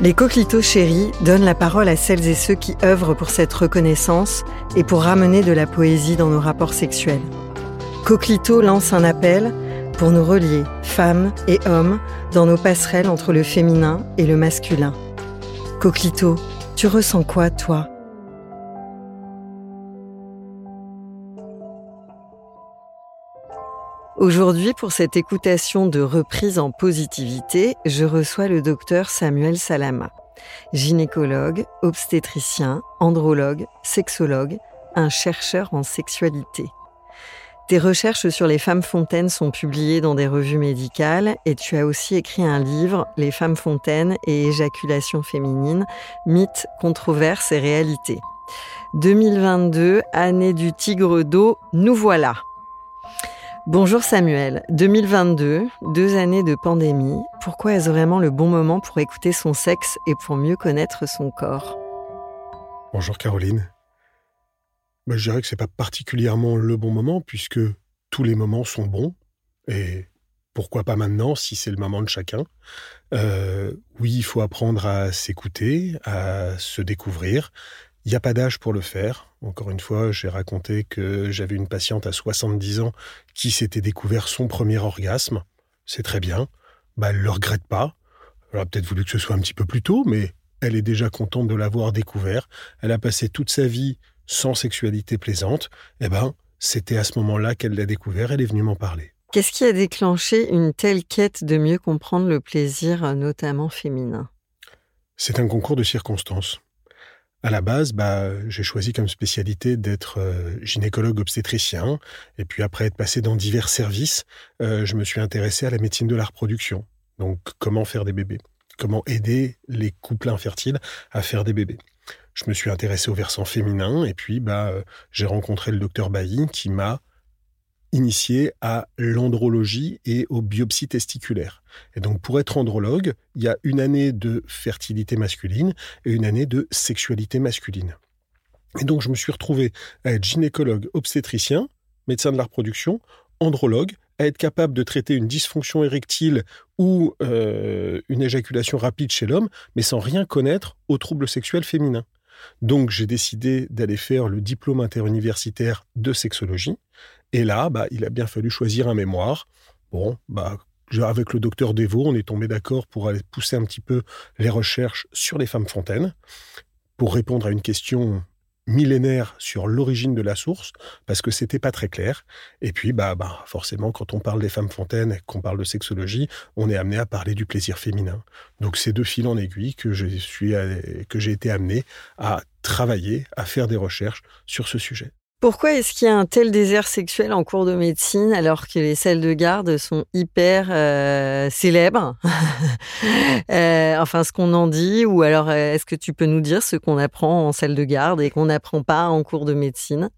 Les coquelitos chéris donnent la parole à celles et ceux qui œuvrent pour cette reconnaissance et pour ramener de la poésie dans nos rapports sexuels. Coquelito lance un appel pour nous relier, femmes et hommes, dans nos passerelles entre le féminin et le masculin. Coquelito, tu ressens quoi, toi? Aujourd'hui, pour cette écoutation de reprise en positivité, je reçois le docteur Samuel Salama, gynécologue, obstétricien, andrologue, sexologue, un chercheur en sexualité. Tes recherches sur les femmes fontaines sont publiées dans des revues médicales et tu as aussi écrit un livre, Les femmes fontaines et éjaculation féminine, mythes, controverses et réalités. 2022, année du tigre d'eau, nous voilà. Bonjour Samuel, 2022, deux années de pandémie, pourquoi est-ce vraiment le bon moment pour écouter son sexe et pour mieux connaître son corps? Bonjour Caroline. Bah, je dirais que c'est pas particulièrement le bon moment puisque tous les moments sont bons et pourquoi pas maintenant si c'est le moment de chacun? Euh, oui, il faut apprendre à s'écouter, à se découvrir il n'y a pas d'âge pour le faire. Encore une fois, j'ai raconté que j'avais une patiente à 70 ans qui s'était découvert son premier orgasme. C'est très bien. Bah, elle ne le regrette pas. Elle a peut-être voulu que ce soit un petit peu plus tôt, mais elle est déjà contente de l'avoir découvert. Elle a passé toute sa vie sans sexualité plaisante. Eh ben, c'était à ce moment-là qu'elle l'a découvert. Elle est venue m'en parler. Qu'est-ce qui a déclenché une telle quête de mieux comprendre le plaisir, notamment féminin? C'est un concours de circonstances. À la base, bah, j'ai choisi comme spécialité d'être euh, gynécologue obstétricien, et puis après être passé dans divers services, euh, je me suis intéressé à la médecine de la reproduction. Donc, comment faire des bébés, comment aider les couples infertiles à faire des bébés? Je me suis intéressé au versant féminin, et puis bah, euh, j'ai rencontré le docteur Bailly qui m'a initié à l'andrologie et aux biopsies testiculaires. Et donc, pour être andrologue, il y a une année de fertilité masculine et une année de sexualité masculine. Et donc, je me suis retrouvé à être gynécologue obstétricien, médecin de la reproduction, andrologue, à être capable de traiter une dysfonction érectile ou euh, une éjaculation rapide chez l'homme, mais sans rien connaître aux troubles sexuels féminins. Donc j'ai décidé d'aller faire le diplôme interuniversitaire de sexologie. Et là, bah, il a bien fallu choisir un mémoire. Bon, bah, avec le docteur Devaux, on est tombé d'accord pour aller pousser un petit peu les recherches sur les femmes fontaines, pour répondre à une question millénaire sur l'origine de la source, parce que c'était pas très clair. Et puis, bah, bah, forcément, quand on parle des femmes fontaines et qu'on parle de sexologie, on est amené à parler du plaisir féminin. Donc, c'est deux fils en aiguille que je suis, que j'ai été amené à travailler, à faire des recherches sur ce sujet. Pourquoi est-ce qu'il y a un tel désert sexuel en cours de médecine alors que les salles de garde sont hyper euh, célèbres? Euh, Enfin, ce qu'on en dit, ou alors euh, est-ce que tu peux nous dire ce qu'on apprend en salle de garde et qu'on n'apprend pas en cours de médecine?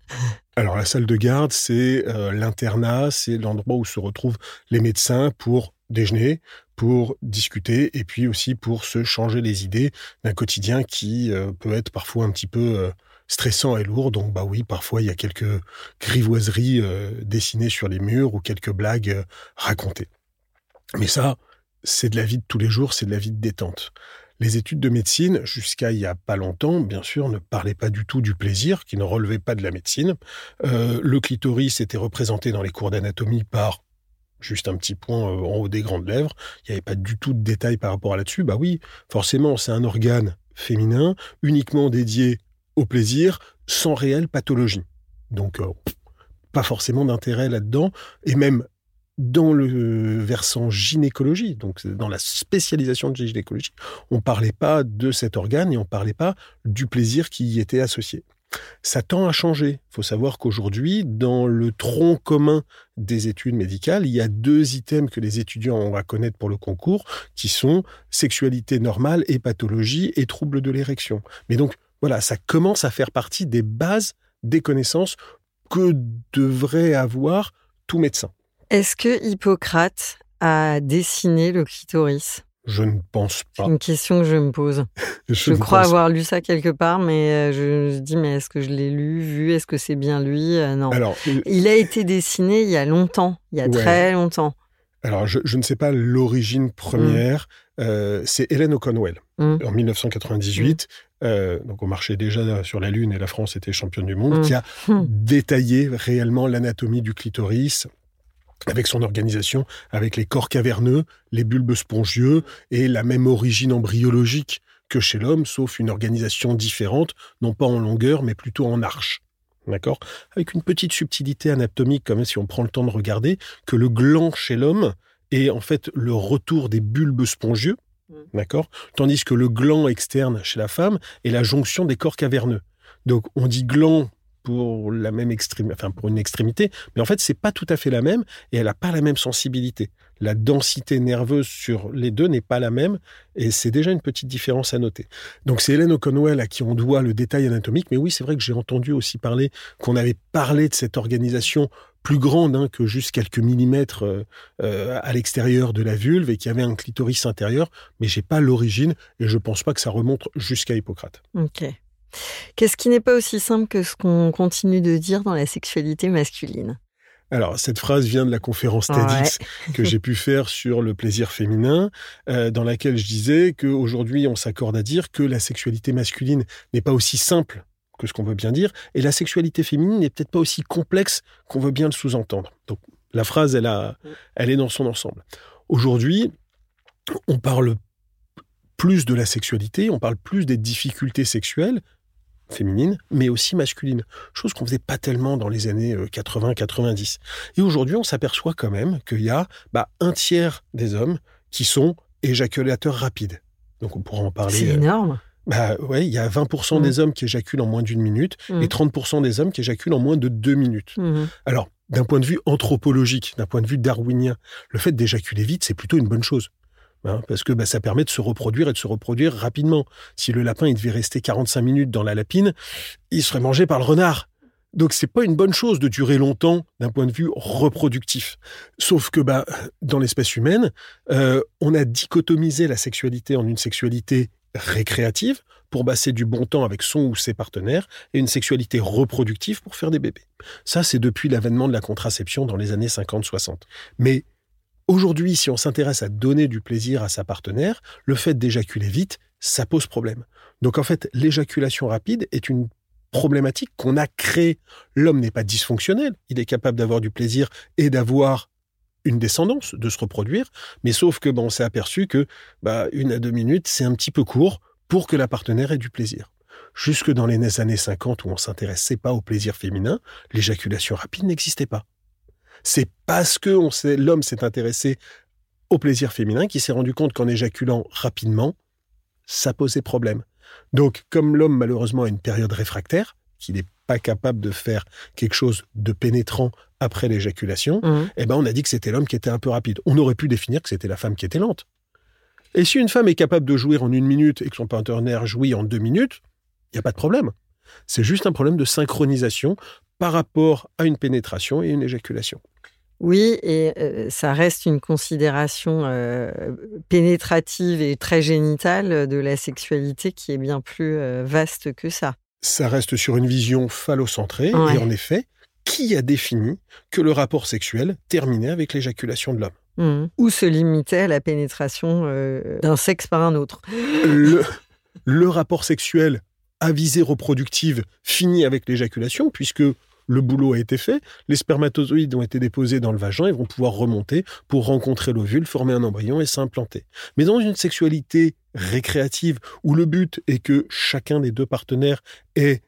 Alors la salle de garde, c'est l'internat, c'est l'endroit où se retrouvent les médecins pour déjeuner, pour discuter et puis aussi pour se changer les idées d'un quotidien qui peut être parfois un petit peu stressant et lourd. Donc bah oui, parfois il y a quelques grivoiseries euh, dessinées sur les murs ou quelques blagues euh, racontées. Mais ça, c'est de la vie de tous les jours, c'est de la vie de détente. Les études de médecine, jusqu'à il y a pas longtemps, bien sûr, ne parlaient pas du tout du plaisir, qui ne relevait pas de la médecine. Euh, le clitoris était représenté dans les cours d'anatomie par juste un petit point en haut des grandes lèvres. Il n'y avait pas du tout de détails par rapport à là-dessus. Bah oui, forcément, c'est un organe féminin uniquement dédié au plaisir, sans réelle pathologie. Donc, euh, pas forcément d'intérêt là-dedans. Et même dans le versant gynécologie, donc dans la spécialisation de gynécologie, on parlait pas de cet organe et on parlait pas du plaisir qui y était associé. Ça tend à changer. Il faut savoir qu'aujourd'hui, dans le tronc commun des études médicales, il y a deux items que les étudiants ont à connaître pour le concours, qui sont sexualité normale et pathologie et troubles de l'érection. Mais donc, voilà, ça commence à faire partie des bases des connaissances que devrait avoir tout médecin. Est-ce que Hippocrate a dessiné le clitoris? Je ne pense pas. C'est une question que je me pose. je, crois avoir lu ça quelque part, mais euh, je me dis, mais est-ce que je l'ai lu, vu? Est-ce que c'est bien lui? Euh, Non. Alors, il a été dessiné il y a longtemps, il y a très longtemps. Alors, je, ne sais pas l'origine première. Mm. Euh, c'est Hélène O'Connell, mm. en 1998. Donc on marchait déjà sur la Lune et la France était championne du monde, mm. qui a détaillé réellement l'anatomie du clitoris avec son organisation, avec les corps caverneux, les bulbes spongieux et la même origine embryologique que chez l'homme, sauf une organisation différente, non pas en longueur, mais plutôt en arche. D'accord? Avec une petite subtilité anatomique, comme si on prend le temps de regarder, que le gland chez l'homme est en fait le retour des bulbes spongieux, mmh. D'accord? Tandis que le gland externe chez la femme est la jonction des corps caverneux. Donc on dit gland pour la même extrémité, enfin pour une extrémité, mais en fait c'est pas tout à fait la même et elle n'a pas la même sensibilité. La densité nerveuse sur les deux n'est pas la même et c'est déjà une petite différence à noter. Donc c'est Hélène O'Connell à qui on doit le détail anatomique, mais oui c'est vrai que j'ai entendu aussi parler qu'on avait parlé de cette organisation plus grande hein, que juste quelques millimètres euh, euh, à l'extérieur de la vulve et qui avait un clitoris intérieur, mais j'ai pas l'origine et je pense pas que ça remonte jusqu'à Hippocrate. Qu'est-ce qui n'est pas aussi simple que ce qu'on continue de dire dans la sexualité masculine? Alors, cette phrase vient de la conférence TEDx que j'ai pu faire sur le plaisir féminin, euh, dans laquelle je disais qu'aujourd'hui, on s'accorde à dire que la sexualité masculine n'est pas aussi simple que ce qu'on veut bien dire, et la sexualité féminine n'est peut-être pas aussi complexe qu'on veut bien le sous-entendre. Donc, la phrase, elle, a, elle est dans son ensemble. Aujourd'hui, on parle plus de la sexualité, on parle plus des difficultés sexuelles, féminine, mais aussi masculine. Chose qu'on faisait pas tellement dans les années 80-90. Euh, Et aujourd'hui, on s'aperçoit quand même qu'il y a bah, un tiers des hommes qui sont éjaculateurs rapides. Donc on pourra en parler. C'est euh, énorme. Bah ouais, il y a 20% des mm. hommes qui éjaculent en moins d'une minute et 30% mm. des hommes qui éjaculent en moins de deux minutes. Mm-hmm. Alors, d'un point de vue anthropologique, d'un point de vue darwinien, le fait d'éjaculer vite, c'est plutôt une bonne chose. Hein, parce que bah, ça permet de se reproduire et de se reproduire rapidement. Si le lapin il devait rester 45 minutes dans la lapine, il serait mangé par le renard. Donc c'est pas une bonne chose de durer longtemps d'un point de vue reproductif. Sauf que bah, dans l'espèce humaine, euh, on a dichotomisé la sexualité en une sexualité récréative pour passer du bon temps avec son ou ses partenaires et une sexualité reproductive pour faire des bébés. Ça, c'est depuis l'avènement de la contraception dans les années 50-60. Mais Aujourd'hui, si on s'intéresse à donner du plaisir à sa partenaire, le fait d'éjaculer vite, ça pose problème. Donc en fait, l'éjaculation rapide est une problématique qu'on a créée. L'homme n'est pas dysfonctionnel, il est capable d'avoir du plaisir et d'avoir une descendance, de se reproduire, mais sauf que bon, on s'est aperçu que bah, une à deux minutes, c'est un petit peu court pour que la partenaire ait du plaisir. Jusque dans les années 50 où on s'intéressait pas au plaisir féminin, l'éjaculation rapide n'existait pas. C'est parce que l'homme s'est intéressé au plaisir féminin qu'il s'est rendu compte qu'en éjaculant rapidement, ça posait problème. Donc, comme l'homme malheureusement a une période réfractaire, qu'il n'est pas capable de faire quelque chose de pénétrant après l'éjaculation, mmh. eh ben on a dit que c'était l'homme qui était un peu rapide. On aurait pu définir que c'était la femme qui était lente. Et si une femme est capable de jouir en une minute et que son partenaire jouit en deux minutes, il n'y a pas de problème. C'est juste un problème de synchronisation par rapport à une pénétration et une éjaculation. Oui, et euh, ça reste une considération euh, pénétrative et très génitale de la sexualité qui est bien plus euh, vaste que ça. ça reste sur une vision phallocentrée. Ouais. Et en effet, qui a défini que le rapport sexuel terminait avec l'éjaculation de l'homme? Mhm. Ou se limiter à la pénétration d'un sexe par un autre. le, le rapport sexuel à visée reproductive finit avec l'éjaculation, puisque le boulot a été fait, les spermatozoïdes ont été déposés dans le vagin et vont pouvoir remonter pour rencontrer l'ovule, former un embryon et s'implanter. Mais dans une sexualité récréative, où le but est que chacun des deux partenaires ait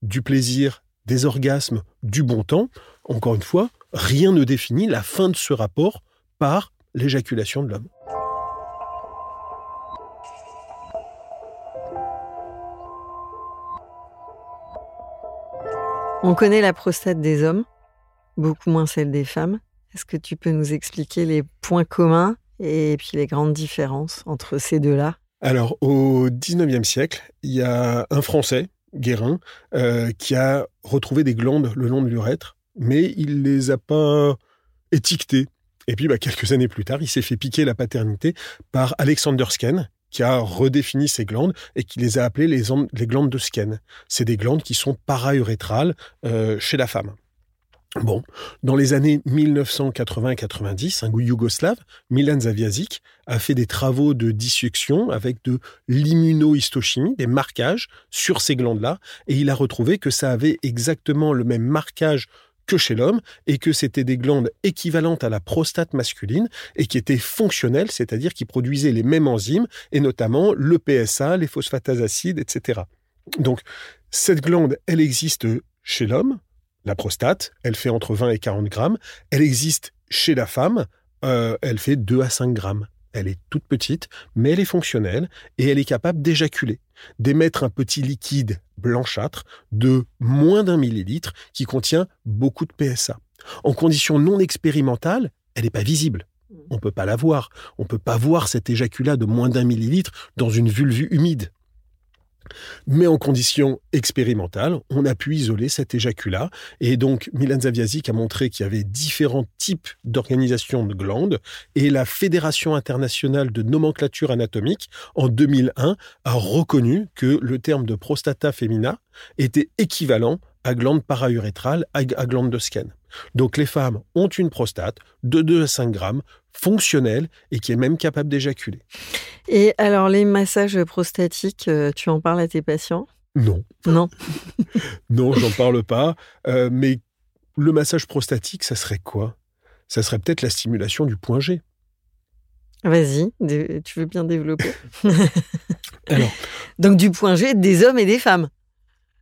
du plaisir, des orgasmes, du bon temps, encore une fois, rien ne définit la fin de ce rapport par l'éjaculation de l'homme. On connaît la prostate des hommes, beaucoup moins celle des femmes. Est-ce que tu peux nous expliquer les points communs et puis les grandes différences entre ces deux-là? Alors, au 19e siècle, il y a un Français, Guérin, euh, qui a retrouvé des glandes le long de l'urètre, mais il les a pas étiquetées. Et puis, bah, quelques années plus tard, il s'est fait piquer la paternité par Alexander Skene, qui a redéfini ces glandes et qui les a appelées les, glandes de Skene. C'est des glandes qui sont paraurétrales euh, chez la femme. Bon, dans les années 1980-90, un yougoslave, Milan Zaviazik, a fait des travaux de dissection avec de l'immunohistochimie, des marquages sur ces glandes-là, et il a retrouvé que ça avait exactement le même marquage que chez l'homme, et que c'était des glandes équivalentes à la prostate masculine, et qui étaient fonctionnelles, c'est-à-dire qui produisaient les mêmes enzymes, et notamment le PSA, les phosphatases acides, etc. Donc, cette glande, elle existe chez l'homme, la prostate, elle fait entre 20 et 40 grammes, elle existe chez la femme, euh, elle fait 2 à 5 grammes. Elle est toute petite, mais elle est fonctionnelle et elle est capable d'éjaculer, d'émettre un petit liquide blanchâtre de moins d'un millilitre qui contient beaucoup de PSA. En conditions non expérimentales, elle n'est pas visible. On ne peut pas la voir. On ne peut pas voir cet éjaculat de moins d'un millilitre dans une vulve humide. Mais en conditions expérimentales, on a pu isoler cet éjaculat. Et donc, Milan Zaviazik a montré qu'il y avait différents types d'organisations de glandes. Et la Fédération internationale de nomenclature anatomique, en 2001, a reconnu que le terme de prostata femina était équivalent à glande paraurétrale, à glande de Skene. Donc, les femmes ont une prostate de 2 à 5 grammes, fonctionnelle et qui est même capable d'éjaculer. Et alors, les massages prostatiques, euh, tu en parles à tes patients? Non. Non Non, j'en parle pas. Euh, mais le massage prostatique, ça serait quoi? Ça serait peut-être la stimulation du point G. Vas-y, tu veux bien développer? Alors, Donc, du point G des hommes et des femmes.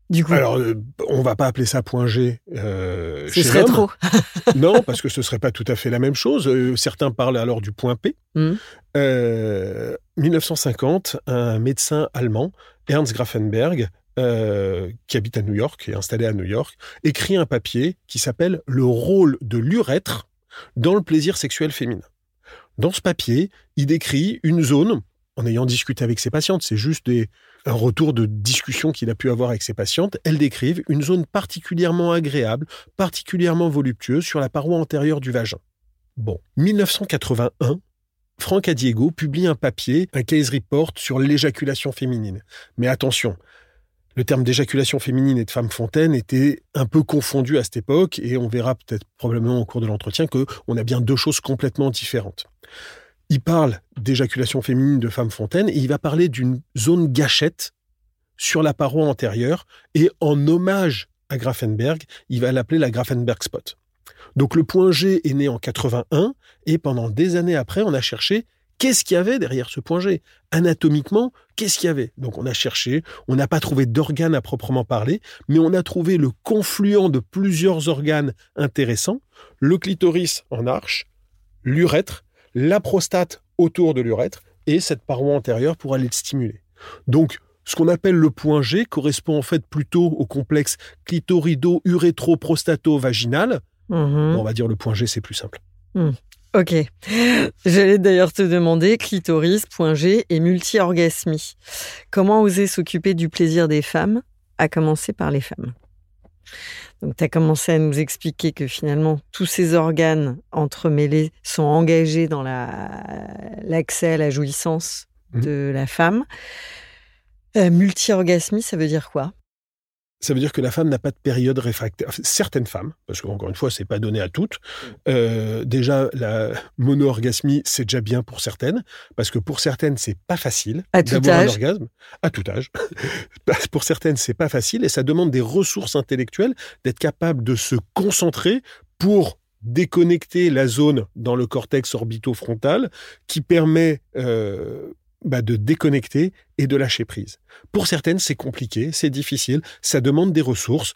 Du coup, alors euh, on va pas appeler ça point G. euh, ce serait trop. Non, parce que ce serait pas tout à fait la même chose. Euh, certains parlent alors du point P. Mhm. Euh, 1950, un médecin allemand, Ernst Grafenberg, qui habite à New York, est installé à New York, écrit un papier qui s'appelle Le rôle de l'urètre dans le plaisir sexuel féminin. Dans ce papier, il décrit une zone, en ayant discuté avec ses patientes, c'est juste des, un retour de discussion qu'il a pu avoir avec ses patientes, elles décrivent une zone particulièrement agréable, particulièrement voluptueuse sur la paroi antérieure du vagin. Bon, 1981, Franck Adiego publie un papier, un case report sur l'éjaculation féminine. Mais attention, le terme d'éjaculation féminine et de femme fontaine était un peu confondu à cette époque et on verra peut-être probablement au cours de l'entretien que on a bien deux choses complètement différentes. Il parle d'éjaculation féminine de femme fontaine et il va parler d'une zone gâchette sur la paroi antérieure et en hommage à Grafenberg, il va l'appeler la Grafenberg spot. Donc le point G est né en 81 et pendant des années après, on a cherché qu'est-ce qu'il y avait derrière ce point G. Anatomiquement, qu'est-ce qu'il y avait? Donc on a cherché, on n'a pas trouvé d'organes à proprement parler, mais on a trouvé le confluent de plusieurs organes intéressants, le clitoris en arche, l'urètre, la prostate autour de l'urètre et cette paroi antérieure pour aller le stimuler. Donc ce qu'on appelle le point G correspond en fait plutôt au complexe clitorido-urétro-prostato-vaginal, Mhm. On va dire le point G, c'est plus simple. Ok. J'allais d'ailleurs te demander clitoris, point G et multi-orgasmie. Comment oser s'occuper du plaisir des femmes, à commencer par les femmes? Donc, tu as commencé à nous expliquer que finalement, tous ces organes entremêlés sont engagés dans la- l'accès à la jouissance Mhm. de la femme. Euh, multi-orgasmie, ça veut dire quoi? Ça veut dire que la femme n'a pas de période réfractaire. Certaines femmes, parce qu'encore une fois, c'est pas donné à toutes. Euh, déjà, la mono-orgasmie, c'est déjà bien pour certaines, parce que pour certaines, c'est pas facile d'avoir un orgasme à tout âge. pour certaines, c'est pas facile et ça demande des ressources intellectuelles, d'être capable de se concentrer pour déconnecter la zone dans le cortex orbitofrontal qui permet euh, bah, de déconnecter et de lâcher prise. Pour certaines, c'est compliqué, c'est difficile, ça demande des ressources.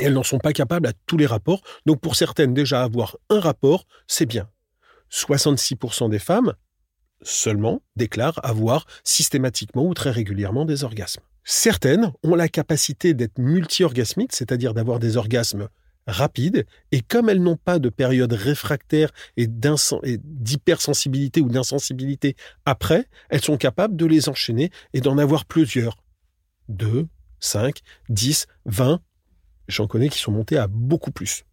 Et elles n'en sont pas capables à tous les rapports. Donc pour certaines, déjà avoir un rapport, c'est bien. 66% des femmes seulement déclarent avoir systématiquement ou très régulièrement des orgasmes. Certaines ont la capacité d'être multi-orgasmiques, c'est-à-dire d'avoir des orgasmes rapides, et comme elles n'ont pas de période réfractaire et d'hypersensibilité ou d'insensibilité après, elles sont capables de les enchaîner et d'en avoir plusieurs. 2, 5, 10, 20. J'en connais qui sont montés à beaucoup plus.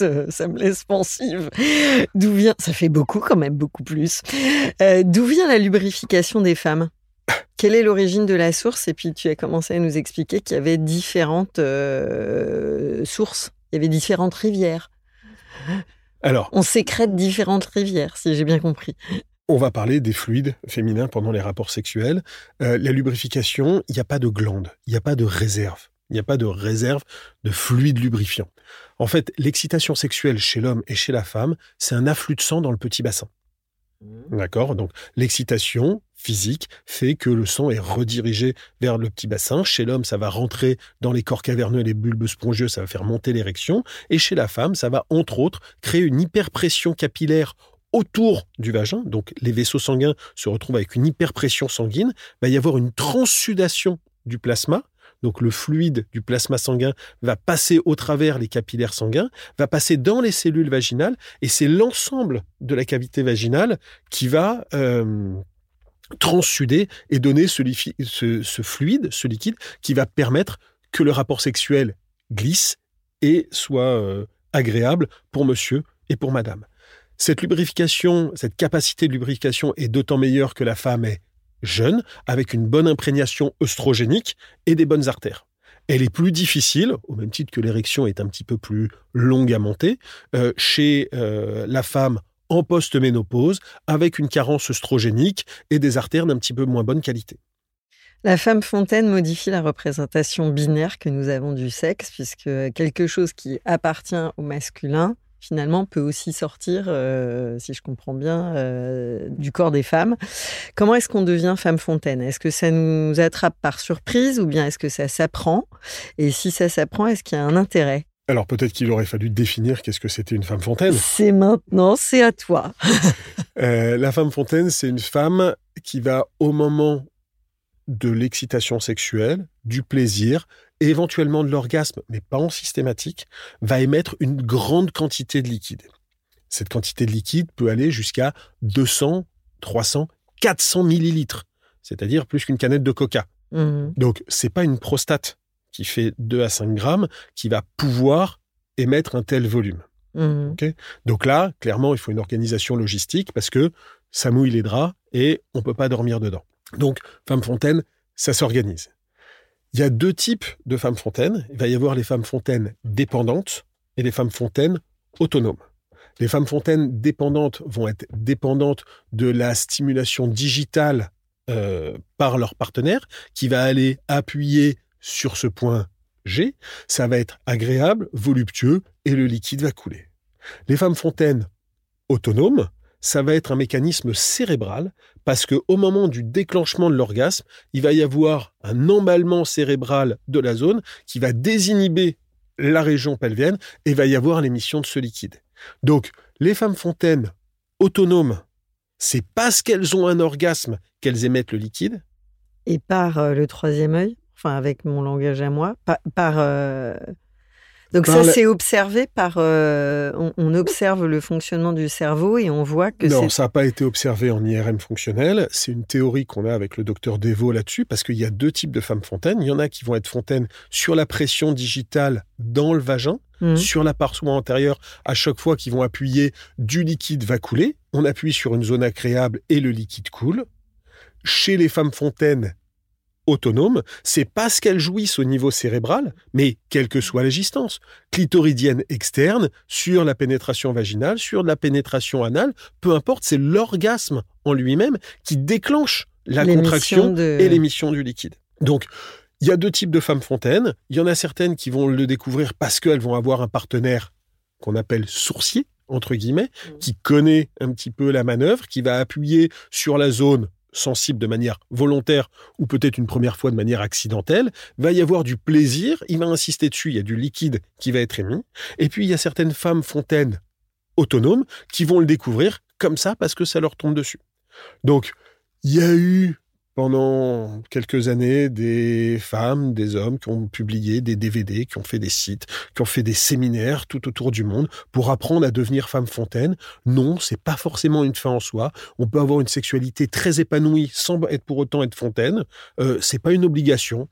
Euh, ça me laisse pensive. D'où vient, ça fait beaucoup quand même, beaucoup plus. Euh, d'où vient la lubrification des femmes? Quelle est l'origine de la source? Et puis tu as commencé à nous expliquer qu'il y avait différentes euh, sources, il y avait différentes rivières. Alors, on sécrète différentes rivières, si j'ai bien compris. On va parler des fluides féminins pendant les rapports sexuels. Euh, la lubrification, il n'y a pas de glande, il n'y a pas de réserve. Il n'y a pas de réserve de fluide lubrifiant. En fait, l'excitation sexuelle chez l'homme et chez la femme, c'est un afflux de sang dans le petit bassin. Mmh. D'accord? Donc l'excitation physique fait que le sang est redirigé vers le petit bassin. Chez l'homme, ça va rentrer dans les corps caverneux et les bulbes spongieux, ça va faire monter l'érection. Et chez la femme, ça va entre autres créer une hyperpression capillaire autour du vagin, donc les vaisseaux sanguins se retrouvent avec une hyperpression sanguine, il va y avoir une transsudation du plasma, donc le fluide du plasma sanguin va passer au travers les capillaires sanguins, va passer dans les cellules vaginales, et c'est l'ensemble de la cavité vaginale qui va euh, transsuder et donner ce, fluide, ce liquide, qui va permettre que le rapport sexuel glisse et soit euh, agréable pour monsieur et pour madame. Cette lubrification, cette capacité de lubrification est d'autant meilleure que la femme est jeune, avec une bonne imprégnation œstrogénique et des bonnes artères. Elle est plus difficile, au même titre que l'érection est un petit peu plus longue à monter, euh, chez euh, la femme en post-ménopause, avec une carence œstrogénique et des artères d'un petit peu moins bonne qualité. La femme fontaine modifie la représentation binaire que nous avons du sexe, puisque quelque chose qui appartient au masculin finalement, peut aussi sortir, euh, si je comprends bien, euh, du corps des femmes. Comment est-ce qu'on devient femme fontaine? Est-ce que ça nous attrape par surprise ou bien est-ce que ça s'apprend? Et si ça s'apprend, est-ce qu'il y a un intérêt? Alors peut-être qu'il aurait fallu définir qu'est-ce que c'était une femme fontaine. C'est maintenant, c'est à toi. Euh, la femme fontaine, c'est une femme qui va au moment de l'excitation sexuelle, du plaisir, et éventuellement de l'orgasme, mais pas en systématique, va émettre une grande quantité de liquide. Cette quantité de liquide peut aller jusqu'à 200, 300, 400 millilitres, c'est-à-dire plus qu'une canette de coca. Mmh. Donc, c'est pas une prostate qui fait 2 à 5 grammes qui va pouvoir émettre un tel volume. Mmh. Donc là, clairement, il faut une organisation logistique parce que ça mouille les draps et on peut pas dormir dedans. Donc, femme fontaine, ça s'organise. Il y a deux types de femmes fontaines. Il va y avoir les femmes fontaines dépendantes et les femmes fontaines autonomes. Les femmes fontaines dépendantes vont être dépendantes de la stimulation digitale euh, par leur partenaire qui va aller appuyer sur ce point G. Ça va être agréable, voluptueux et le liquide va couler. Les femmes fontaines autonomes, ça va être un mécanisme cérébral parce que au moment du déclenchement de l'orgasme, il va y avoir un emballement cérébral de la zone qui va désinhiber la région pelvienne et va y avoir l'émission de ce liquide. Donc, les femmes fontaines autonomes, c'est parce qu'elles ont un orgasme qu'elles émettent le liquide. Et par euh, le troisième œil, enfin avec mon langage à moi, par, euh, donc ça, c'est observé par... Euh, on, observe le fonctionnement du cerveau et on voit que... Non, ça n'a pas été observé en IRM fonctionnel. C'est une théorie qu'on a avec le docteur Devo là-dessus, parce qu'il y a deux types de femmes fontaines. Il y en a qui vont être fontaines sur la pression digitale dans le vagin, mmh. sur la paroi antérieure, à chaque fois qu'ils vont appuyer, du liquide va couler. On appuie sur une zone agréable et le liquide coule. Chez les femmes fontaines autonome, c'est parce qu'elles jouissent au niveau cérébral, mais quelle que soit la distance, clitoridienne externe, sur la pénétration vaginale, sur la pénétration anale, peu importe, c'est l'orgasme en lui-même qui déclenche la contraction et l'émission du liquide. Donc, il y a deux types de femmes fontaines. Il y en a certaines qui vont le découvrir parce qu'elles vont avoir un partenaire qu'on appelle sourcier, entre guillemets, mmh. qui connaît un petit peu la manœuvre, qui va appuyer sur la zone sensible de manière volontaire ou peut-être une première fois de manière accidentelle, va y avoir du plaisir, il va insister dessus, il y a du liquide qui va être émis. Et puis il y a certaines femmes fontaines autonomes qui vont le découvrir comme ça parce que ça leur tombe dessus. Donc, il y a eu pendant quelques années des femmes, des hommes qui ont publié des DVD, qui ont fait des sites, qui ont fait des séminaires tout autour du monde pour apprendre à devenir femme fontaine. Non, c'est pas forcément une fin en soi. On peut avoir une sexualité très épanouie sans être pour autant être fontaine. Euh, c'est pas une obligation.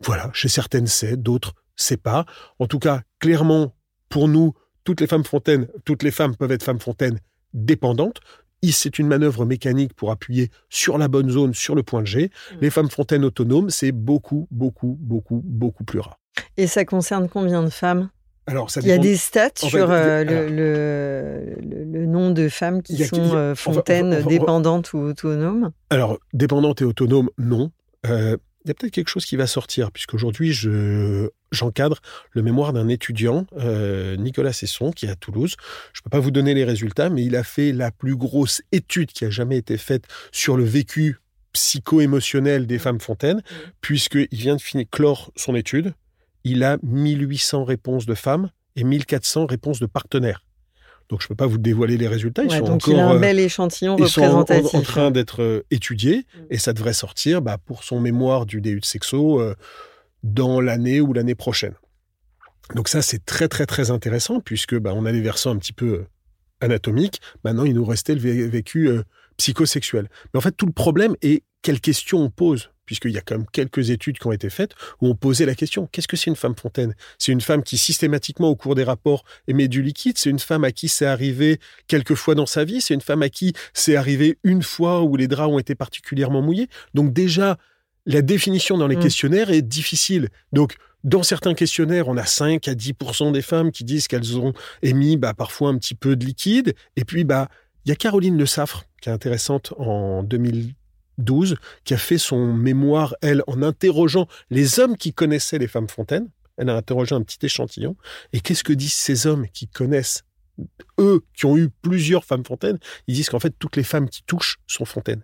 Voilà, chez certaines c'est, d'autres c'est pas. En tout cas, clairement, pour nous, toutes les femmes fontaines, toutes les femmes peuvent être femmes fontaines dépendantes c'est une manœuvre mécanique pour appuyer sur la bonne zone, sur le point de G. Mm. Les femmes fontaines autonomes, c'est beaucoup, beaucoup, beaucoup, beaucoup plus rare. Et ça concerne combien de femmes? Alors, ça Il y a des stats sur euh, le, le, nombre de femmes qui sont euh, fontaines dépendantes ou autonomes? Alors, dépendantes et autonomes, non. Euh, il y a peut-être quelque chose qui va sortir, puisqu'aujourd'hui, je, j'encadre le mémoire d'un étudiant, euh, Nicolas Sesson, qui est à Toulouse. Je ne peux pas vous donner les résultats, mais il a fait la plus grosse étude qui a jamais été faite sur le vécu psycho-émotionnel des femmes fontaines, mmh. puisqu'il vient de finir clore son étude. Il a 1800 réponses de femmes et 1400 réponses de partenaires. Donc je ne peux pas vous dévoiler les résultats. Ils sont donc il a un bel échantillon ils Sont en, train d'être euh, étudiés mm. et ça devrait sortir bah, pour son mémoire du DU de sexo euh, dans l'année ou l'année prochaine. Donc ça c'est très très très intéressant puisque bah, on a les versants un petit peu euh, anatomiques. Maintenant il nous restait le vécu psychosexuel. Mais en fait tout le problème est quelles questions on pose puisqu'il y a quand même quelques études qui ont été faites où on posait la question qu'est-ce que c'est une femme fontaine? C'est une femme qui systématiquement au cours des rapports émet du liquide? C'est une femme à qui c'est arrivé quelques fois dans sa vie? C'est une femme à qui c'est arrivé une fois où les draps ont été particulièrement mouillés? Donc déjà la définition dans les mmh. questionnaires est difficile. Donc dans certains questionnaires, on a 5 à 10% des femmes qui disent qu'elles ont émis bah, parfois un petit peu de liquide. Et puis, bah, il y a Caroline Le Saffre, qui est intéressante en 2000, 12, qui a fait son mémoire, elle, en interrogeant les hommes qui connaissaient les femmes fontaines. Elle a interrogé un petit échantillon. Et qu'est-ce que disent ces hommes qui connaissent, eux, qui ont eu plusieurs femmes fontaines? Ils disent qu'en fait, toutes les femmes qui touchent sont fontaines.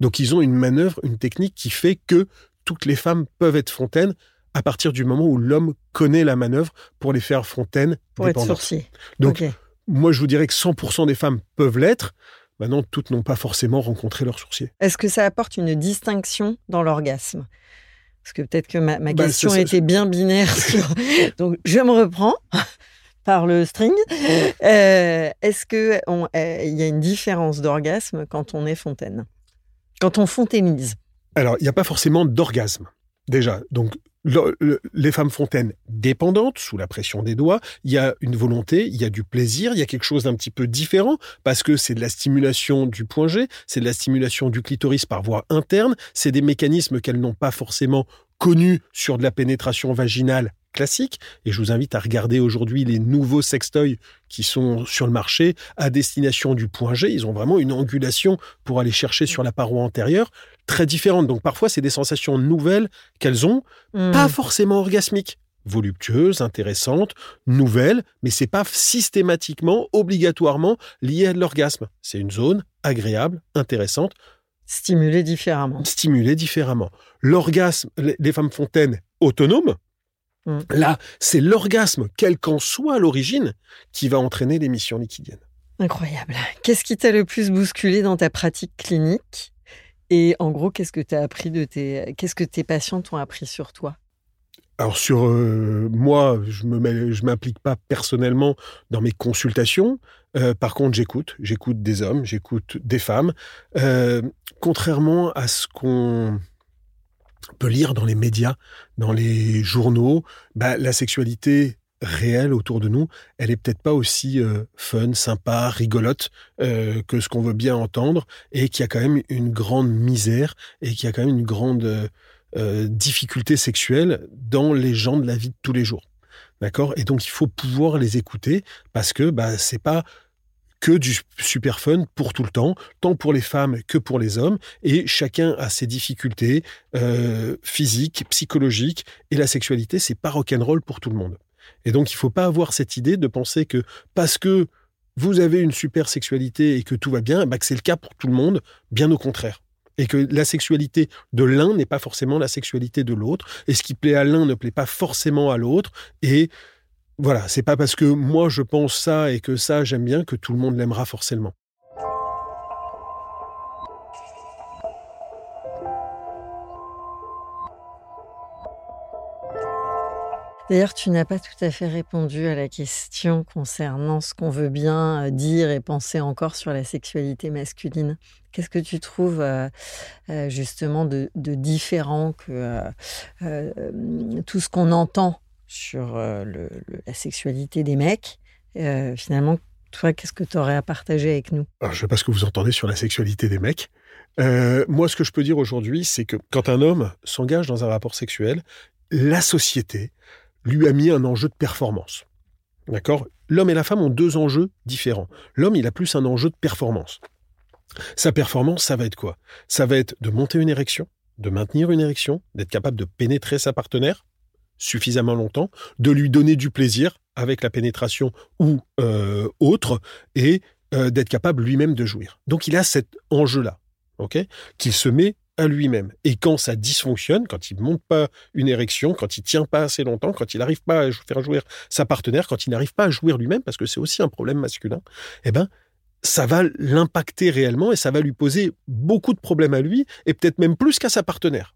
Donc, ils ont une manœuvre, une technique qui fait que toutes les femmes peuvent être fontaines à partir du moment où l'homme connaît la manœuvre pour les faire fontaines. Pour être sorcier. Donc, moi, je vous dirais que 100% des femmes peuvent l'être. Maintenant, toutes n'ont pas forcément rencontré leur sourcier. Est-ce que ça apporte une distinction dans l'orgasme? Parce que peut-être que ma, bah, question était bien binaire. Donc, je me reprends par le string. Euh, est-ce qu'il euh, y a une différence d'orgasme quand on est fontaine? Quand on fontainise Alors, il n'y a pas forcément d'orgasme, déjà. Donc, les femmes fontaines dépendantes, sous la pression des doigts, il y a une volonté, il y a du plaisir, il y a quelque chose d'un petit peu différent, parce que c'est de la stimulation du point G, c'est de la stimulation du clitoris par voie interne, c'est des mécanismes qu'elles n'ont pas forcément connus sur de la pénétration vaginale classique. Et je vous invite à regarder aujourd'hui les nouveaux sextoys qui sont sur le marché à destination du point G. Ils ont vraiment une angulation pour aller chercher sur la paroi antérieure très différentes. Donc parfois, c'est des sensations nouvelles qu'elles ont, hmm. pas forcément orgasmiques voluptueuses, intéressantes, nouvelles, mais c'est pas systématiquement, obligatoirement lié à l'orgasme. C'est une zone agréable, intéressante. Stimulée différemment. Stimulée différemment. L'orgasme, les femmes fontaines autonomes, hmm. là, c'est l'orgasme, quel qu'en soit l'origine, qui va entraîner l'émission liquidienne. Incroyable. Qu'est-ce qui t'a le plus bousculé dans ta pratique clinique? Et en gros, qu'est-ce que tu as appris de tes. Qu'est-ce que tes patients t'ont appris sur toi? Alors sur euh, moi, je me je m'implique pas personnellement dans mes consultations. Euh, par contre, j'écoute, j'écoute des hommes, j'écoute des femmes. Euh, contrairement à ce qu'on peut lire dans les médias, dans les journaux, bah, la sexualité réelle autour de nous, elle est peut-être pas aussi euh, fun, sympa, rigolote euh, que ce qu'on veut bien entendre, et qu'il y a quand même une grande misère et qu'il y a quand même une grande euh, difficulté sexuelle dans les gens de la vie de tous les jours. D'accord? Et donc il faut pouvoir les écouter parce que bah c'est pas que du super fun pour tout le temps, tant pour les femmes que pour les hommes, et chacun a ses difficultés physiques, psychologiques, et la sexualité, c'est pas rock'n'roll pour tout le monde. Et donc, il ne faut pas avoir cette idée de penser que parce que vous avez une super sexualité et que tout va bien, bah que c'est le cas pour tout le monde, bien au contraire. Et que la sexualité de l'un n'est pas forcément la sexualité de l'autre, et ce qui plaît à l'un ne plaît pas forcément à l'autre, et voilà, c'est pas parce que moi je pense ça et que ça j'aime bien que tout le monde l'aimera forcément. D'ailleurs, tu n'as pas tout à fait répondu à la question concernant ce qu'on veut bien euh, dire et penser encore sur la sexualité masculine. Qu'est-ce que tu trouves euh, euh, justement de, différent que tout ce qu'on entend sur la sexualité des mecs Finalement, toi, qu'est-ce que tu aurais à partager avec nous? Je ne sais pas ce que vous entendez sur la sexualité des mecs. moi, ce que je peux dire aujourd'hui, c'est que quand un homme s'engage dans un rapport sexuel, la société lui a mis un enjeu de performance. D'accord? L'homme et la femme ont deux enjeux différents. L'homme, il a plus un enjeu de performance. Sa performance, ça va être quoi? Ça va être de monter une érection, de maintenir une érection, d'être capable de pénétrer sa partenaire suffisamment longtemps, de lui donner du plaisir avec la pénétration ou euh, autre, et euh, d'être capable lui-même de jouir. Donc il a cet enjeu-là, Qu'il se met à lui-même. Et quand ça dysfonctionne, quand il monte pas une érection, quand il tient pas assez longtemps, quand il n'arrive pas à faire jouir sa partenaire, quand il n'arrive pas à jouir lui-même, parce que c'est aussi un problème masculin, eh ben, ça va l'impacter réellement et ça va lui poser beaucoup de problèmes à lui et peut-être même plus qu'à sa partenaire.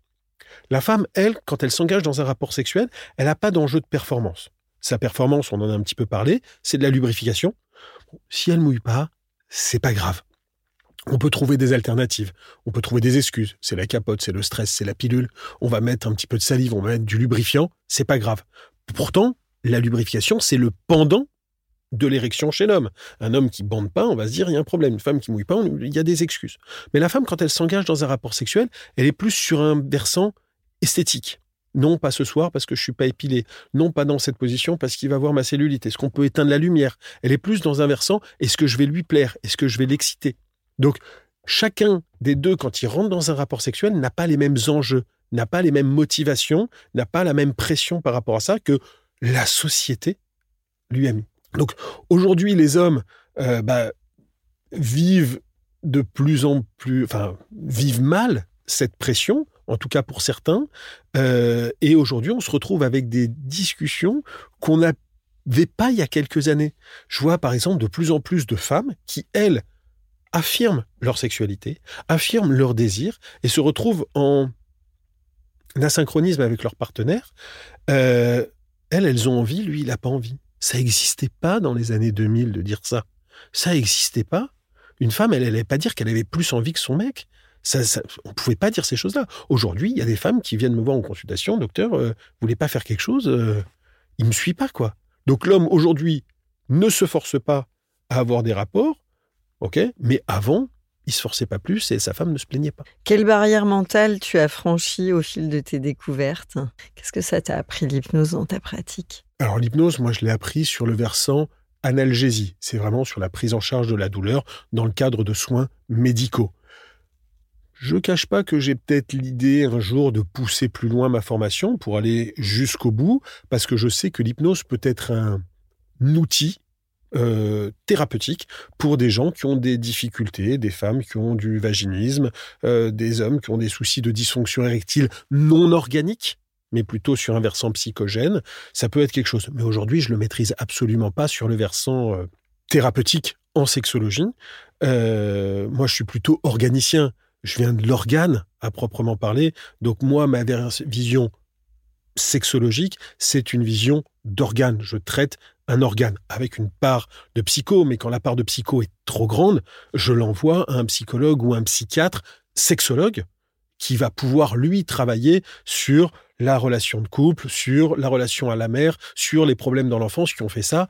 La femme, elle, quand elle s'engage dans un rapport sexuel, elle n'a pas d'enjeu de performance. Sa performance, on en a un petit peu parlé, c'est de la lubrification. Si elle mouille pas, c'est pas grave. On peut trouver des alternatives, on peut trouver des excuses. C'est la capote, c'est le stress, c'est la pilule. On va mettre un petit peu de salive, on va mettre du lubrifiant, c'est pas grave. Pourtant, la lubrification, c'est le pendant de l'érection chez l'homme. Un homme qui bande pas, on va se dire il y a un problème. Une femme qui mouille pas, il y a des excuses. Mais la femme, quand elle s'engage dans un rapport sexuel, elle est plus sur un versant esthétique. Non, pas ce soir parce que je suis pas épilé. Non, pas dans cette position parce qu'il va voir ma cellulite. Est-ce qu'on peut éteindre la lumière? Elle est plus dans un versant est-ce que je vais lui plaire? Est-ce que je vais l'exciter? Donc, chacun des deux, quand il rentre dans un rapport sexuel, n'a pas les mêmes enjeux, n'a pas les mêmes motivations, n'a pas la même pression par rapport à ça que la société lui a mis. Donc, aujourd'hui, les hommes euh, bah, vivent de plus en plus, enfin, vivent mal cette pression, en tout cas pour certains. Euh, et aujourd'hui, on se retrouve avec des discussions qu'on n'avait pas il y a quelques années. Je vois par exemple de plus en plus de femmes qui, elles, affirment leur sexualité, affirment leur désir et se retrouvent en asynchronisme avec leur partenaire. Euh, elles, elles ont envie, lui, il n'a pas envie. Ça n'existait pas dans les années 2000 de dire ça. Ça n'existait pas. Une femme, elle n'allait pas dire qu'elle avait plus envie que son mec. On ne pouvait pas dire ces choses-là. Aujourd'hui, il y a des femmes qui viennent me voir en consultation, docteur, euh, vous voulez pas faire quelque chose euh, Il me suit pas, quoi. Donc l'homme, aujourd'hui, ne se force pas à avoir des rapports, ok Mais avant, il se forçait pas plus et sa femme ne se plaignait pas. Quelle barrière mentale tu as franchie au fil de tes découvertes? Qu'est-ce que ça t'a appris l'hypnose dans ta pratique? Alors l'hypnose, moi je l'ai appris sur le versant analgésie. C'est vraiment sur la prise en charge de la douleur dans le cadre de soins médicaux. Je ne cache pas que j'ai peut-être l'idée un jour de pousser plus loin ma formation pour aller jusqu'au bout, parce que je sais que l'hypnose peut être un outil euh, thérapeutique pour des gens qui ont des difficultés, des femmes qui ont du vaginisme, euh, des hommes qui ont des soucis de dysfonction érectile non organique, mais plutôt sur un versant psychogène. Ça peut être quelque chose. Mais aujourd'hui, je le maîtrise absolument pas sur le versant euh, thérapeutique en sexologie. moi, je suis plutôt organicien. Je viens de l'organe, à proprement parler. Donc moi, ma vision sexologique, c'est une vision d'organe. Je traite un organe avec une part de psycho, mais quand la part de psycho est trop grande, je l'envoie à un psychologue ou un psychiatre sexologue qui va pouvoir lui travailler sur la relation de couple, sur la relation à la mère, sur les problèmes dans l'enfance qui ont fait ça.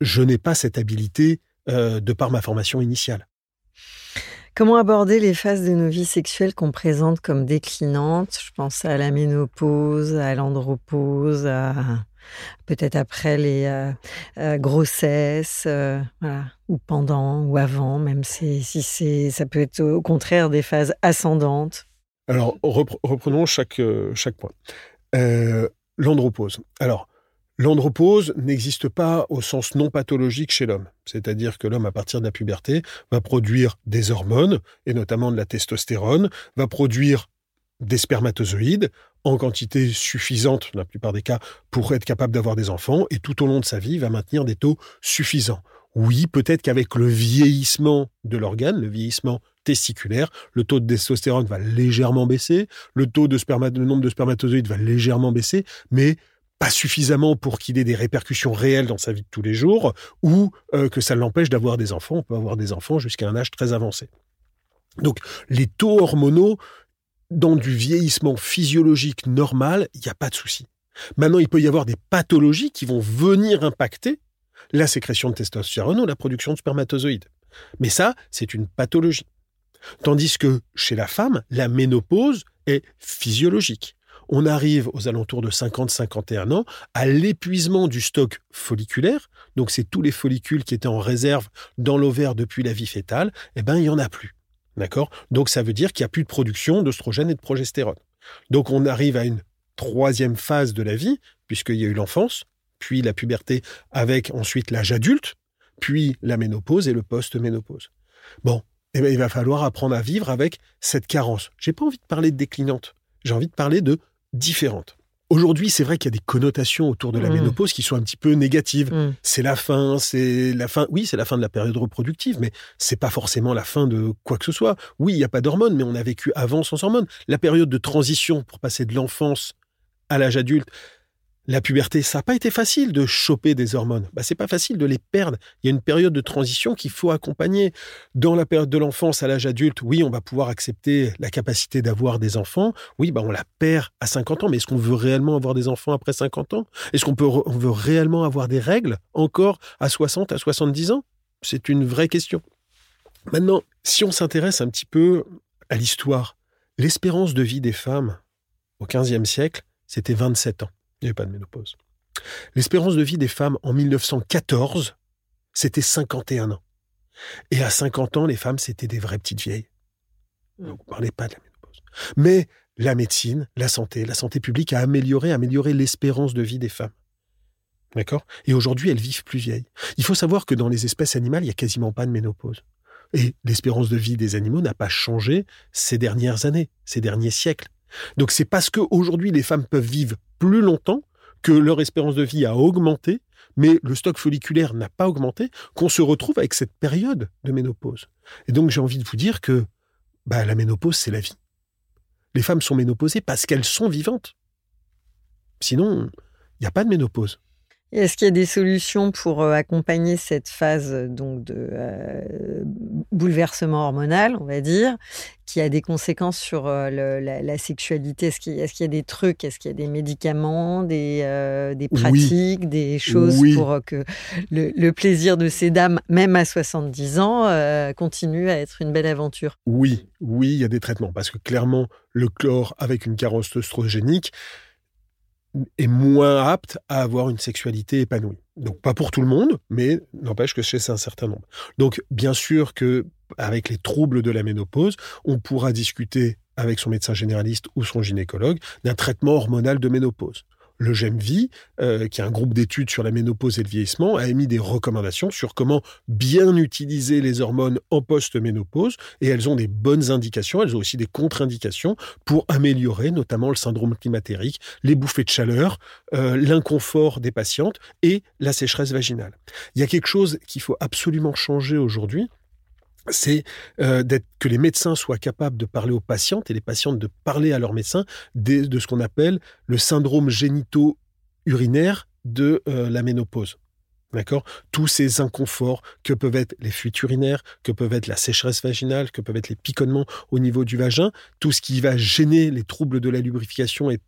Je n'ai pas cette habilité euh, de par ma formation initiale. Comment aborder les phases de nos vies sexuelles qu'on présente comme déclinantes? Je pense à la ménopause, à l'andropause, à peut-être après les euh, euh, grossesses, ou pendant, ou avant, même si, si ça peut être au contraire des phases ascendantes. Alors, reprenons chaque, chaque point. L'andropause. Alors, L'andropause n'existe pas au sens non pathologique chez l'homme. C'est-à-dire que l'homme, à partir de la puberté, va produire des hormones, et notamment de la testostérone, va produire des spermatozoïdes en quantité suffisante, dans la plupart des cas, pour être capable d'avoir des enfants, et tout au long de sa vie, va maintenir des taux suffisants. Oui, peut-être qu'avec le vieillissement de l'organe, le vieillissement testiculaire, le taux de testostérone va légèrement baisser, le taux de nombre de spermatozoïdes va légèrement baisser, mais pas suffisamment pour qu'il ait des répercussions réelles dans sa vie de tous les jours, ou euh, que ça l'empêche d'avoir des enfants. On peut avoir des enfants jusqu'à un âge très avancé. Donc les taux hormonaux, dans du vieillissement physiologique normal, il n'y a pas de souci. Maintenant, il peut y avoir des pathologies qui vont venir impacter la sécrétion de testostérone ou la production de spermatozoïdes. Mais ça, c'est une pathologie. Tandis que chez la femme, la ménopause est physiologique on arrive aux alentours de 50-51 ans à l'épuisement du stock folliculaire. Donc, c'est tous les follicules qui étaient en réserve dans l'ovaire depuis la vie fétale. Eh ben, il n'y en a plus. D'accord? Donc, ça veut dire qu'il n'y a plus de production d'oestrogène et de progestérone. Donc, on arrive à une troisième phase de la vie, puisqu'il y a eu l'enfance, puis la puberté avec ensuite l'âge adulte, puis la ménopause et le post-ménopause. Bon, eh ben, il va falloir apprendre à vivre avec cette carence. J'ai pas envie de parler de déclinante. J'ai envie de parler de différentes. Aujourd'hui, c'est vrai qu'il y a des connotations autour de la mmh. ménopause qui sont un petit peu négatives. Mmh. C'est la fin, c'est la fin. Oui, c'est la fin de la période reproductive, mais c'est pas forcément la fin de quoi que ce soit. Oui, il n'y a pas d'hormones, mais on a vécu avant sans hormones. La période de transition pour passer de l'enfance à l'âge adulte, la puberté, ça n'a pas été facile de choper des hormones. Bah, c'est pas facile de les perdre. Il y a une période de transition qu'il faut accompagner. Dans la période de l'enfance à l'âge adulte, oui, on va pouvoir accepter la capacité d'avoir des enfants. Oui, bah, on la perd à 50 ans. Mais est-ce qu'on veut réellement avoir des enfants après 50 ans? Est-ce qu'on peut, on veut réellement avoir des règles encore à 60, à 70 ans? C'est une vraie question. Maintenant, si on s'intéresse un petit peu à l'histoire, l'espérance de vie des femmes au XVe siècle, c'était 27 ans. Il n'y avait pas de ménopause. L'espérance de vie des femmes en 1914, c'était 51 ans. Et à 50 ans, les femmes, c'était des vraies petites vieilles. Donc, mm. on ne parlait pas de la ménopause. Mais la médecine, la santé, la santé publique a amélioré, amélioré l'espérance de vie des femmes. D'accord? Et aujourd'hui, elles vivent plus vieilles. Il faut savoir que dans les espèces animales, il n'y a quasiment pas de ménopause. Et l'espérance de vie des animaux n'a pas changé ces dernières années, ces derniers siècles. Donc c'est parce qu'aujourd'hui les femmes peuvent vivre plus longtemps que leur espérance de vie a augmenté, mais le stock folliculaire n'a pas augmenté, qu'on se retrouve avec cette période de ménopause. Et donc j'ai envie de vous dire que bah, la ménopause, c'est la vie. Les femmes sont ménopausées parce qu'elles sont vivantes. Sinon, il n'y a pas de ménopause. Est-ce qu'il y a des solutions pour euh, accompagner cette phase euh, donc de euh, bouleversement hormonal, on va dire, qui a des conséquences sur la, sexualité? Est-ce qu'il y, a des trucs? Est-ce qu'il y a des médicaments, des, des pratiques, des choses pour que le, plaisir de ces dames, même à 70 ans, continue à être une belle aventure? Oui, oui, il y a des traitements. Parce que clairement, le chlore avec une carence œstrogénique, est moins apte à avoir une sexualité épanouie. Donc pas pour tout le monde, mais n'empêche que chez un certain nombre. Donc bien sûr que avec les troubles de la ménopause, on pourra discuter avec son médecin généraliste ou son gynécologue d'un traitement hormonal de ménopause le GEMVI, euh, qui est un groupe d'études sur la ménopause et le vieillissement, a émis des recommandations sur comment bien utiliser les hormones en post-ménopause. Et elles ont des bonnes indications, elles ont aussi des contre-indications pour améliorer notamment le syndrome climatérique, les bouffées de chaleur, euh, l'inconfort des patientes et la sécheresse vaginale. Il y a quelque chose qu'il faut absolument changer aujourd'hui, c'est euh, que les médecins soient capables de parler aux patientes et les patientes de parler à leurs médecins de, ce qu'on appelle le syndrome génito-urinaire de euh, la ménopause. D'accord? Tous ces inconforts que peuvent être les fuites urinaires, que peuvent être la sécheresse vaginale, que peuvent être les piconnements au niveau du vagin, tout ce qui va gêner les troubles de la lubrification et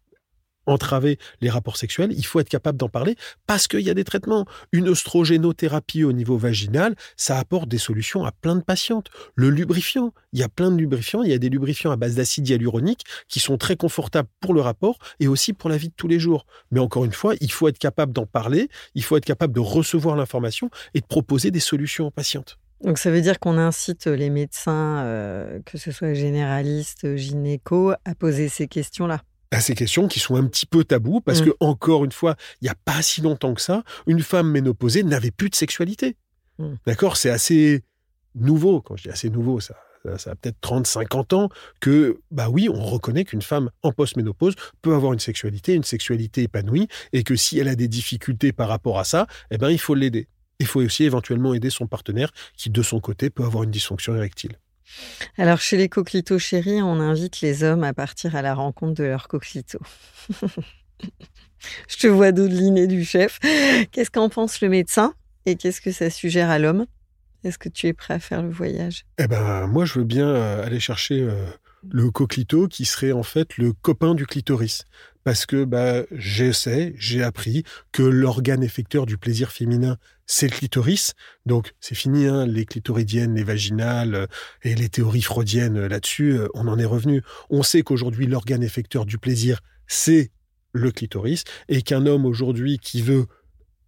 entraver les rapports sexuels, il faut être capable d'en parler parce qu'il y a des traitements. Une oestrogénothérapie au niveau vaginal, ça apporte des solutions à plein de patientes. Le lubrifiant, il y a plein de lubrifiants, il y a des lubrifiants à base d'acide hyaluronique qui sont très confortables pour le rapport et aussi pour la vie de tous les jours. Mais encore une fois, il faut être capable d'en parler, il faut être capable de recevoir l'information et de proposer des solutions aux patientes. Donc ça veut dire qu'on incite les médecins, euh, que ce soit généralistes, gynéco, à poser ces questions-là à ces questions qui sont un petit peu tabous parce qu'encore que encore une fois, il n'y a pas si longtemps que ça, une femme ménopausée n'avait plus de sexualité. Mm. D'accord, c'est assez nouveau. Quand je dis assez nouveau, ça, ça a peut-être 30, 50 ans que, bah oui, on reconnaît qu'une femme en post-ménopause peut avoir une sexualité, une sexualité épanouie, et que si elle a des difficultés par rapport à ça, eh ben, il faut l'aider. Il faut aussi éventuellement aider son partenaire qui, de son côté, peut avoir une dysfonction érectile. Alors, chez les coquelitos chéris, on invite les hommes à partir à la rencontre de leurs coquelitos. Je te vois dodeliner du chef. Qu'est-ce qu'en pense le médecin et qu'est-ce que ça suggère à l'homme? Est-ce que tu es prêt à faire le voyage? Eh ben, moi, je veux bien euh, aller chercher euh, le coquelito qui serait en fait le copain du clitoris parce que bah, j'essaie, j'ai appris que l'organe effecteur du plaisir féminin, c'est le clitoris. Donc c'est fini, hein, les clitoridiennes, les vaginales euh, et les théories freudiennes euh, là-dessus, euh, on en est revenu. On sait qu'aujourd'hui, l'organe effecteur du plaisir, c'est le clitoris, et qu'un homme aujourd'hui qui veut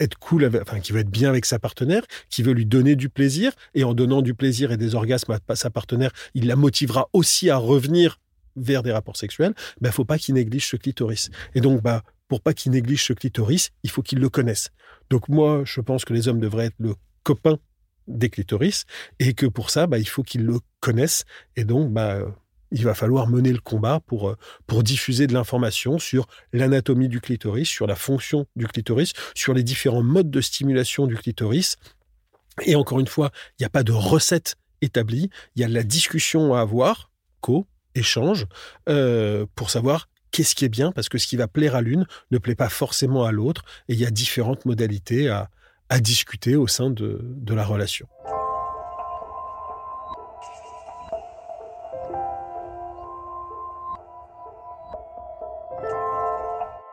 être cool, enfin, qui veut être bien avec sa partenaire, qui veut lui donner du plaisir, et en donnant du plaisir et des orgasmes à sa partenaire, il la motivera aussi à revenir vers des rapports sexuels, il ben, faut pas qu'il néglige ce clitoris. Et donc, bah, pour pas qu'il néglige ce clitoris, il faut qu'il le connaisse. Donc moi, je pense que les hommes devraient être le copain des clitoris et que pour ça, bah, il faut qu'ils le connaissent. Et donc, bah, il va falloir mener le combat pour, euh, pour diffuser de l'information sur l'anatomie du clitoris, sur la fonction du clitoris, sur les différents modes de stimulation du clitoris. Et encore une fois, il n'y a pas de recette établie, il y a la discussion à avoir, co, échange euh, pour savoir qu'est-ce qui est bien, parce que ce qui va plaire à l'une ne plaît pas forcément à l'autre, et il y a différentes modalités à, à discuter au sein de, de la relation.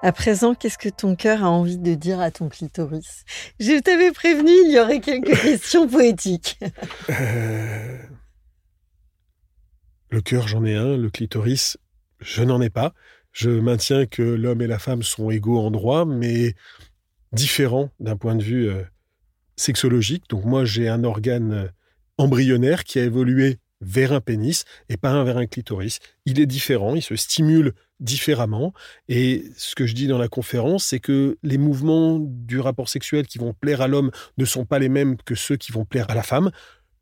À présent, qu'est-ce que ton cœur a envie de dire à ton clitoris? Je t'avais prévenu, il y aurait quelques questions poétiques. Euh, le cœur, j'en ai un. Le clitoris, je n'en ai pas. Je maintiens que l'homme et la femme sont égaux en droit, mais différents d'un point de vue euh, sexologique. Donc moi, j'ai un organe euh, embryonnaire qui a évolué vers un pénis et pas vers un clitoris. Il est différent, il se stimule différemment. Et ce que je dis dans la conférence, c'est que les mouvements du rapport sexuel qui vont plaire à l'homme ne sont pas les mêmes que ceux qui vont plaire à la femme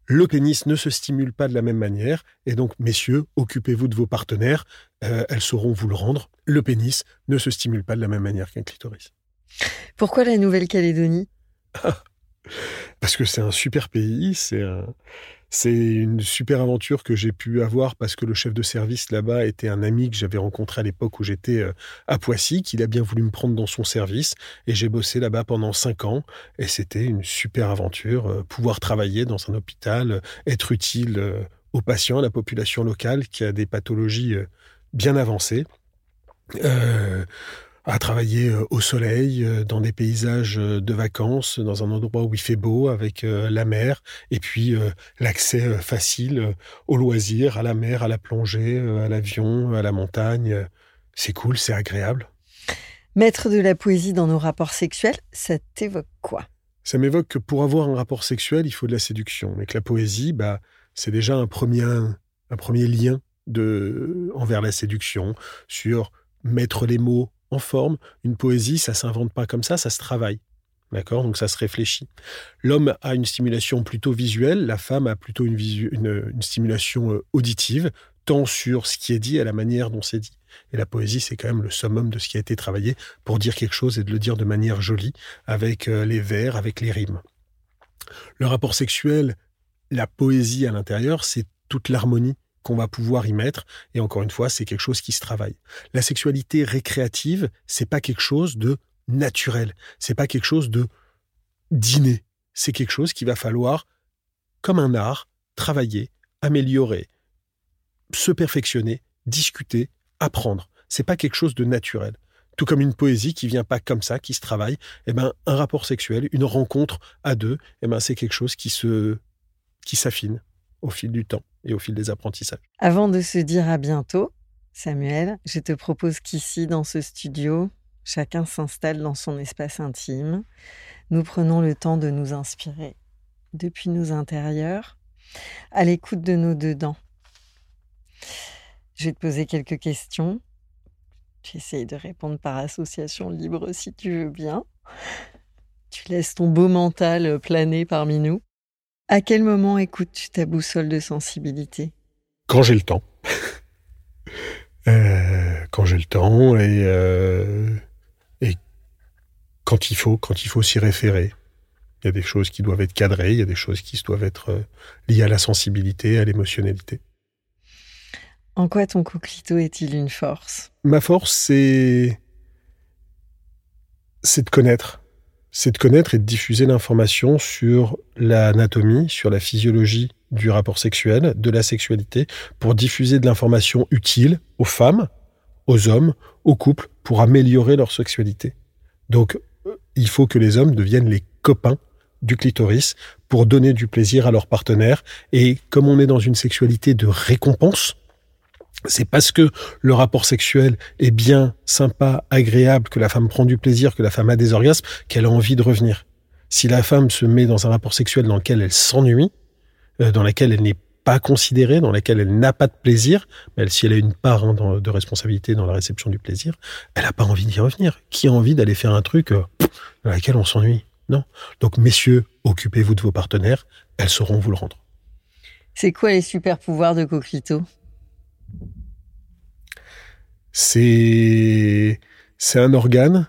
le pénis ne se stimule pas de la même manière. Et donc, messieurs, occupez-vous de vos partenaires, euh, elles sauront vous le rendre. Le pénis ne se stimule pas de la même manière qu'un clitoris. Pourquoi la Nouvelle-Calédonie? Parce que c'est un super pays, c'est un, c'est une super aventure que j'ai pu avoir parce que le chef de service là-bas était un ami que j'avais rencontré à l'époque où j'étais euh, à Poissy, qu'il a bien voulu me prendre dans son service. Et j'ai bossé là-bas pendant cinq ans. Et c'était une super aventure. Euh, pouvoir travailler dans un hôpital, euh, être utile aux patients, à la population locale qui a des pathologies bien avancées à travailler euh, au soleil, euh, dans des paysages euh, de vacances, dans un endroit où il fait beau, avec la mer, et puis l'accès facile aux loisirs, à la mer, à la plongée, à l'avion, à la montagne. C'est cool, c'est agréable. Mettre de la poésie dans nos rapports sexuels, ça t'évoque quoi? Ça m'évoque que pour avoir un rapport sexuel, il faut de la séduction, mais que la poésie, bah, c'est déjà un premier, un premier lien de, envers la séduction, sur mettre les mots en forme. Une poésie, ça s'invente pas comme ça, ça se travaille. D'accord? Donc ça se réfléchit. L'homme a une stimulation plutôt visuelle, la femme a plutôt une, une, stimulation euh, auditive, tant sur ce qui est dit à la manière dont c'est dit. Et la poésie, c'est quand même le summum de ce qui a été travaillé pour dire quelque chose et de le dire de manière jolie, avec euh, les vers, avec les rimes. Le rapport sexuel, la poésie à l'intérieur, c'est toute l'harmonie qu'on va pouvoir y mettre. Et encore une fois, c'est quelque chose qui se travaille. La sexualité récréative, c'est pas quelque chose de naturel. C'est pas quelque chose de d'inné. C'est quelque chose qui va falloir, comme un art, travailler, améliorer, se perfectionner, discuter, apprendre. C'est pas quelque chose de naturel. Tout comme une poésie qui vient pas comme ça, qui se travaille. Eh ben, un rapport sexuel, une rencontre à deux, eh ben, c'est quelque chose qui se, qui s'affine au fil du temps et au fil des apprentissages. Avant de se dire à bientôt, Samuel, je te propose qu'ici, dans ce studio, chacun s'installe dans son espace intime. Nous prenons le temps de nous inspirer depuis nos intérieurs, à l'écoute de nos dedans. Je vais te poser quelques questions. J'essaye de répondre par association libre si tu veux bien. Tu laisses ton beau mental planer parmi nous. À quel moment écoutes-tu ta boussole de sensibilité? Quand j'ai le temps. Euh, quand j'ai le temps et, euh, et quand il faut, quand il faut s'y référer. Il y a des choses qui doivent être cadrées, il y a des choses qui doivent être euh, liées à la sensibilité, à l'émotionnalité. En quoi ton coquelito est-il une force? Ma force, c'est c'est de connaître c'est de connaître et de diffuser l'information sur l'anatomie, sur la physiologie du rapport sexuel, de la sexualité, pour diffuser de l'information utile aux femmes, aux hommes, aux couples, pour améliorer leur sexualité. Donc, euh, il faut que les hommes deviennent les copains du clitoris pour donner du plaisir à leur partenaire. Et comme on est dans une sexualité de récompense, c'est parce que le rapport sexuel est bien, sympa, agréable, que la femme prend du plaisir, que la femme a des orgasmes, qu'elle a envie de revenir. Si la femme se met dans un rapport sexuel dans lequel elle s'ennuie, euh, dans lequel elle n'est pas considérée, dans lequel elle n'a pas de plaisir, mais si elle a une part hein, de responsabilité dans la réception du plaisir, elle n'a pas envie d'y revenir. Qui a envie d'aller faire un truc euh, dans lequel on s'ennuie? Non. Donc messieurs, occupez-vous de vos partenaires, elles sauront vous le rendre. C'est quoi les super pouvoirs de Coquito c'est c'est un organe,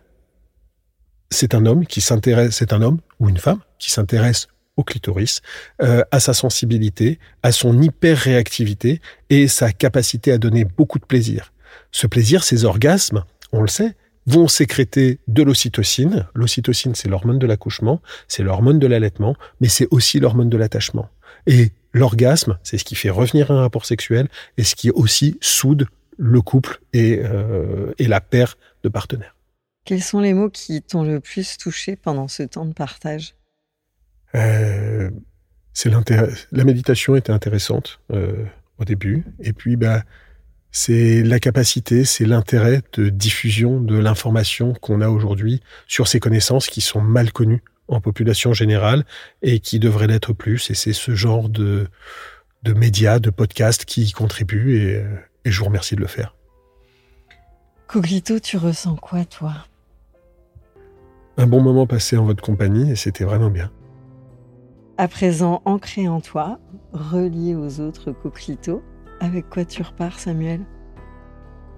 c'est un homme qui s'intéresse, c'est un homme ou une femme qui s'intéresse au clitoris, euh, à sa sensibilité, à son hyper-réactivité et sa capacité à donner beaucoup de plaisir. Ce plaisir, ces orgasmes, on le sait, vont sécréter de l'ocytocine. L'ocytocine, c'est l'hormone de l'accouchement, c'est l'hormone de l'allaitement, mais c'est aussi l'hormone de l'attachement. Et l'orgasme, c'est ce qui fait revenir un rapport sexuel et ce qui aussi soude le couple et, euh, et la paire de partenaires. Quels sont les mots qui t'ont le plus touché pendant ce temps de partage? Euh, C'est La méditation était intéressante euh, au début, et puis bah c'est la capacité, c'est l'intérêt de diffusion de l'information qu'on a aujourd'hui sur ces connaissances qui sont mal connues en population générale et qui devraient l'être plus. Et c'est ce genre de, de médias, de podcasts qui y contribuent et, et je vous remercie de le faire. Coglito, tu ressens quoi, toi? Un bon moment passé en votre compagnie et c'était vraiment bien. À présent, ancré en toi, relié aux autres coquelitos, avec quoi tu repars, Samuel?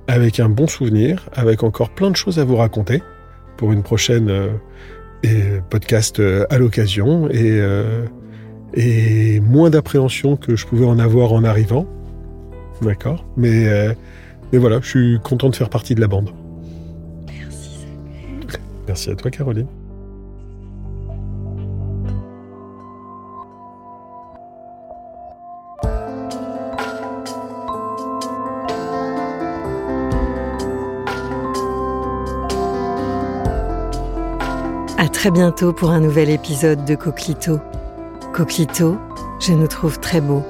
Avec un bon souvenir, avec encore plein de choses à vous raconter pour une prochaine euh, podcast euh, à l'occasion et, euh, et moins d'appréhension que je pouvais en avoir en arrivant. D'accord. Mais, euh, mais voilà, je suis content de faire partie de la bande. Merci. Merci à toi, Caroline. À très bientôt pour un nouvel épisode de Coquelito. Coquelito, je nous trouve très beau